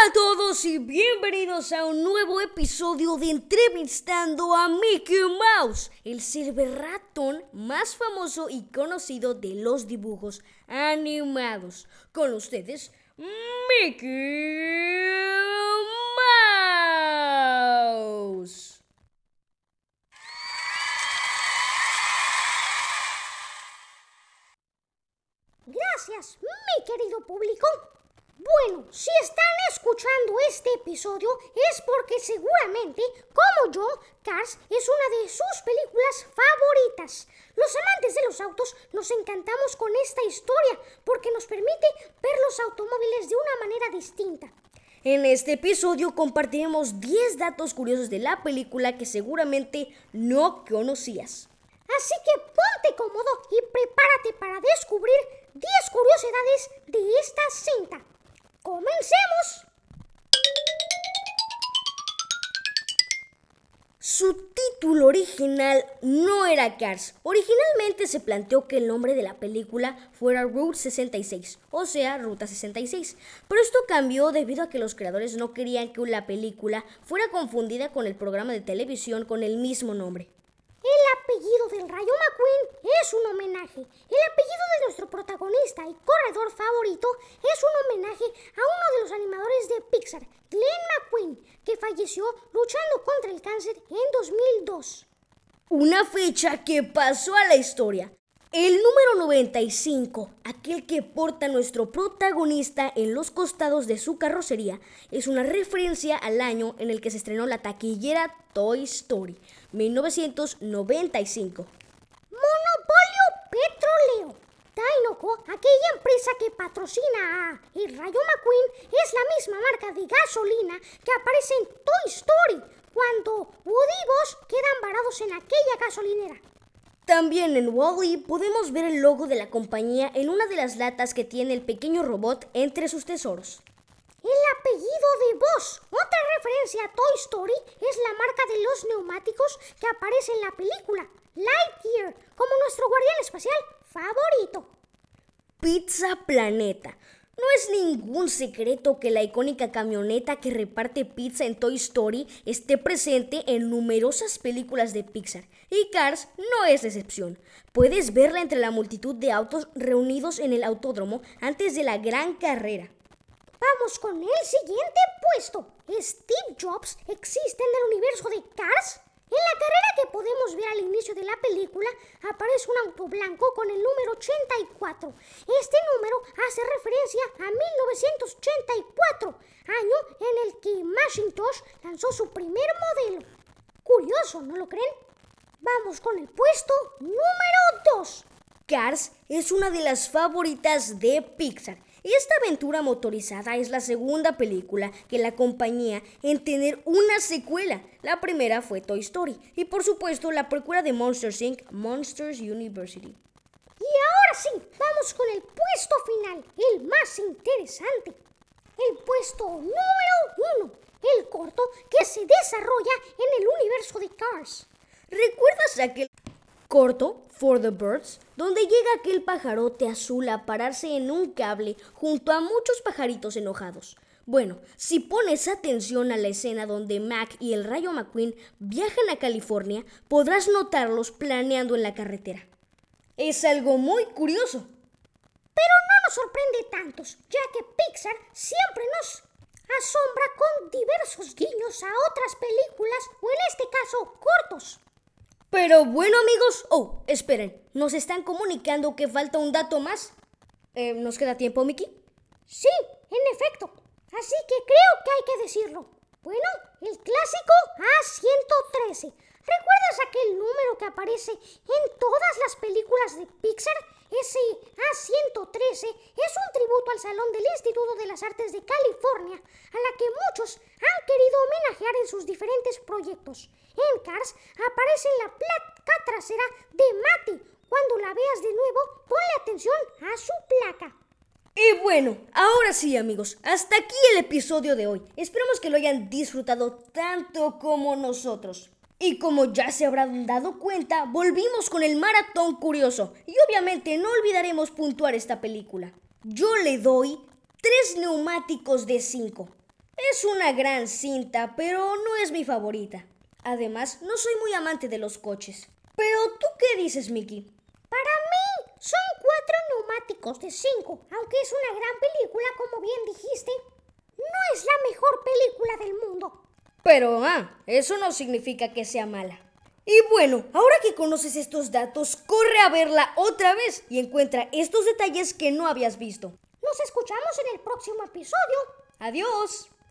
Hola a todos y bienvenidos a un nuevo episodio de Entrevistando a Mickey Mouse, el silver ratón más famoso y conocido de los dibujos animados. Con ustedes, Mickey Mouse. Gracias, mi querido público. Bueno, si están escuchando este episodio es porque seguramente, como yo, Cars es una de sus películas favoritas. Los amantes de los autos nos encantamos con esta historia porque nos permite ver los automóviles de una manera distinta. En este episodio compartiremos 10 datos curiosos de la película que seguramente no conocías. Así que ponte cómodo y prepárate para descubrir 10 curiosidades de esta cinta. ¡Comencemos! Su título original no era Cars. Originalmente se planteó que el nombre de la película fuera Route 66, o sea, Ruta 66. Pero esto cambió debido a que los creadores no querían que la película fuera confundida con el programa de televisión con el mismo nombre. El apellido del Rayo McQueen es un homenaje. El apellido de nuestro protagonista y corredor favorito es un homenaje a uno de los animadores de Pixar, Glenn McQueen, que falleció luchando contra el cáncer en 2002. Una fecha que pasó a la historia. El número 95, aquel que porta nuestro protagonista en los costados de su carrocería, es una referencia al año en el que se estrenó la taquillera Toy Story, 1995. Monopolio Petroleo. Dinoco, aquella empresa que patrocina a El Rayo McQueen, es la misma marca de gasolina que aparece en Toy Story cuando Woody quedan varados en aquella gasolinera. También en Wally podemos ver el logo de la compañía en una de las latas que tiene el pequeño robot entre sus tesoros. El apellido de Buzz, otra referencia a Toy Story, es la marca de los neumáticos que aparece en la película, Lightyear, como nuestro guardián espacial favorito. Pizza Planeta. No es ningún secreto que la icónica camioneta que reparte pizza en Toy Story esté presente en numerosas películas de Pixar, y Cars no es excepción. Puedes verla entre la multitud de autos reunidos en el autódromo antes de la gran carrera. Vamos con el siguiente puesto. ¿Steve Jobs existe en el universo de Cars? En la carrera que podemos ver al inicio de la película aparece un auto blanco con el número 84. Este número hace referencia a 1984, año en el que Macintosh lanzó su primer modelo. Curioso, ¿no lo creen? Vamos con el puesto número 2. Cars es una de las favoritas de Pixar. Esta aventura motorizada es la segunda película que la compañía en tener una secuela. La primera fue Toy Story y por supuesto la precuela de Monsters Inc. Monsters University. Y ahora sí, vamos con el puesto final, el más interesante. El puesto número uno, el corto que se desarrolla en el universo de Cars. ¿Recuerdas aquel corto, For the Birds, donde llega aquel pajarote azul a pararse en un cable junto a muchos pajaritos enojados. Bueno, si pones atención a la escena donde Mac y el Rayo McQueen viajan a California, podrás notarlos planeando en la carretera. Es algo muy curioso. Pero no nos sorprende tantos, ya que Pixar siempre nos asombra con diversos guiños a otras películas o en este caso cortos. Pero bueno amigos, oh, esperen, nos están comunicando que falta un dato más. Eh, ¿Nos queda tiempo, Mickey? Sí, en efecto. Así que creo que hay que decirlo. Bueno, el clásico A113. ¿Recuerdas aquel número que aparece en todas las películas de Pixar? Ese A113 es un tributo al Salón del Instituto de las Artes de California, a la que muchos han querido homenajear en sus diferentes proyectos. En Cars aparece la placa trasera de Matty. Cuando la veas de nuevo, ponle atención a su placa. Y bueno, ahora sí amigos, hasta aquí el episodio de hoy. Esperamos que lo hayan disfrutado tanto como nosotros. Y como ya se habrán dado cuenta, volvimos con el maratón curioso. Y obviamente no olvidaremos puntuar esta película. Yo le doy tres neumáticos de 5. Es una gran cinta, pero no es mi favorita. Además, no soy muy amante de los coches. Pero tú qué dices, Mickey? Para mí son cuatro neumáticos de cinco, aunque es una gran película, como bien dijiste. No es la mejor película del mundo. Pero, ah, eso no significa que sea mala. Y bueno, ahora que conoces estos datos, corre a verla otra vez y encuentra estos detalles que no habías visto. Nos escuchamos en el próximo episodio. Adiós.